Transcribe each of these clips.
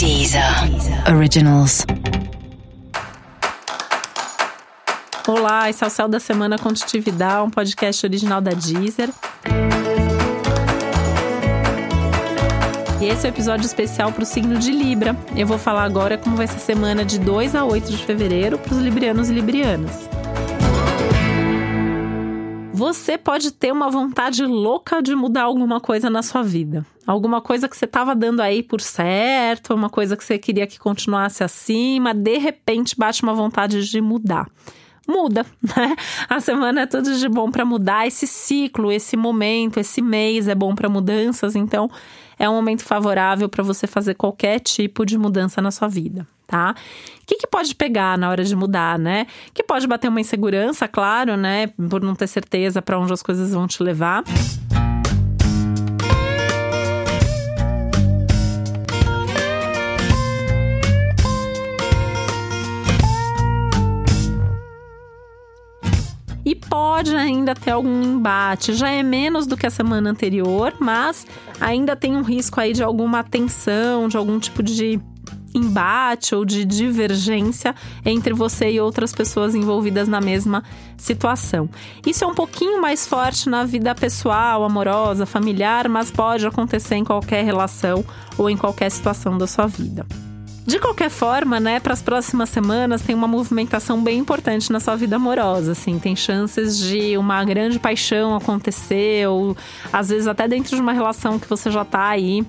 Deezer Originals. Olá, esse é o Céu da Semana Contitividade, um podcast original da Deezer. E esse é o episódio especial para o signo de Libra. Eu vou falar agora como vai ser a semana de 2 a 8 de fevereiro para os librianos e librianas. Você pode ter uma vontade louca de mudar alguma coisa na sua vida. Alguma coisa que você estava dando aí por certo, uma coisa que você queria que continuasse assim, mas de repente bate uma vontade de mudar muda, né? A semana é tudo de bom para mudar esse ciclo, esse momento, esse mês é bom para mudanças, então é um momento favorável para você fazer qualquer tipo de mudança na sua vida, tá? O que, que pode pegar na hora de mudar, né? Que pode bater uma insegurança, claro, né? Por não ter certeza para onde as coisas vão te levar. Pode ainda ter algum embate. Já é menos do que a semana anterior, mas ainda tem um risco aí de alguma tensão, de algum tipo de embate ou de divergência entre você e outras pessoas envolvidas na mesma situação. Isso é um pouquinho mais forte na vida pessoal, amorosa, familiar, mas pode acontecer em qualquer relação ou em qualquer situação da sua vida. De qualquer forma, né, para as próximas semanas tem uma movimentação bem importante na sua vida amorosa, assim, tem chances de uma grande paixão acontecer ou às vezes até dentro de uma relação que você já está aí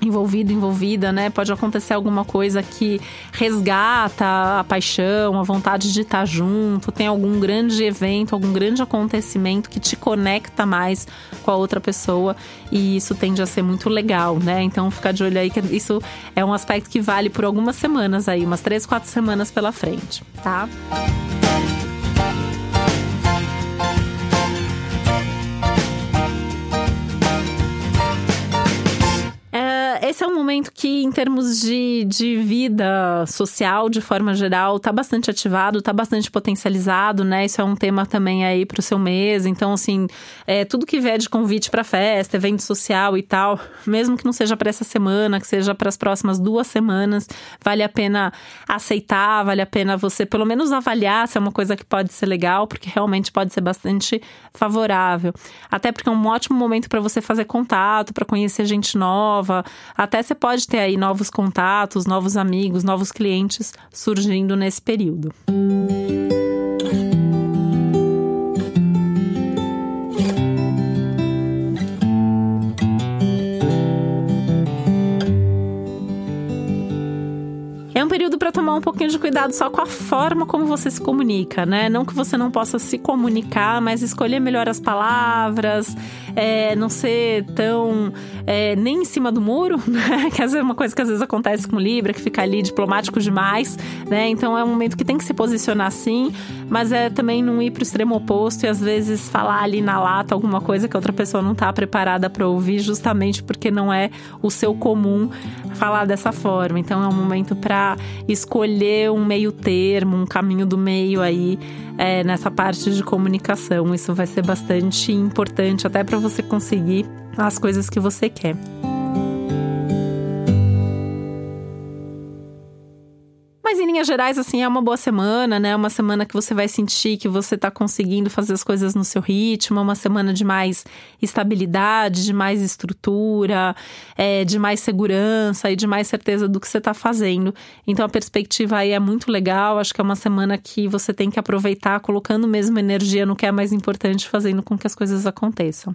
envolvido, envolvida, né? Pode acontecer alguma coisa que resgata a paixão, a vontade de estar junto, tem algum grande evento, algum grande acontecimento que te conecta mais com a outra pessoa e isso tende a ser muito legal, né? Então ficar de olho aí que isso é um aspecto que vale por algumas semanas aí, umas três, quatro semanas pela frente, tá? esse momento que, em termos de, de vida social, de forma geral, tá bastante ativado, tá bastante potencializado, né? Isso é um tema também aí pro seu mês. Então, assim, é, tudo que vier de convite para festa, evento social e tal, mesmo que não seja para essa semana, que seja para as próximas duas semanas, vale a pena aceitar, vale a pena você pelo menos avaliar se é uma coisa que pode ser legal, porque realmente pode ser bastante favorável. Até porque é um ótimo momento para você fazer contato, para conhecer gente nova, até você pode ter aí novos contatos, novos amigos, novos clientes surgindo nesse período. É um período para tomar um pouquinho de cuidado só com a forma como você se comunica, né? Não que você não possa se comunicar, mas escolher melhor as palavras, é, não ser tão é, nem em cima do muro, né? Que é uma coisa que às vezes acontece com Libra, que fica ali diplomático demais, né? Então é um momento que tem que se posicionar assim, mas é também não ir pro extremo oposto e às vezes falar ali na lata alguma coisa que outra pessoa não tá preparada para ouvir, justamente porque não é o seu comum falar dessa forma. Então é um momento para escolher um meio termo, um caminho do meio aí é, nessa parte de comunicação. Isso vai ser bastante importante até para você conseguir as coisas que você quer. Mas em linhas gerais, assim, é uma boa semana, né? Uma semana que você vai sentir que você tá conseguindo fazer as coisas no seu ritmo, uma semana de mais estabilidade, de mais estrutura, é, de mais segurança e de mais certeza do que você tá fazendo. Então a perspectiva aí é muito legal. Acho que é uma semana que você tem que aproveitar colocando mesmo energia no que é mais importante, fazendo com que as coisas aconteçam.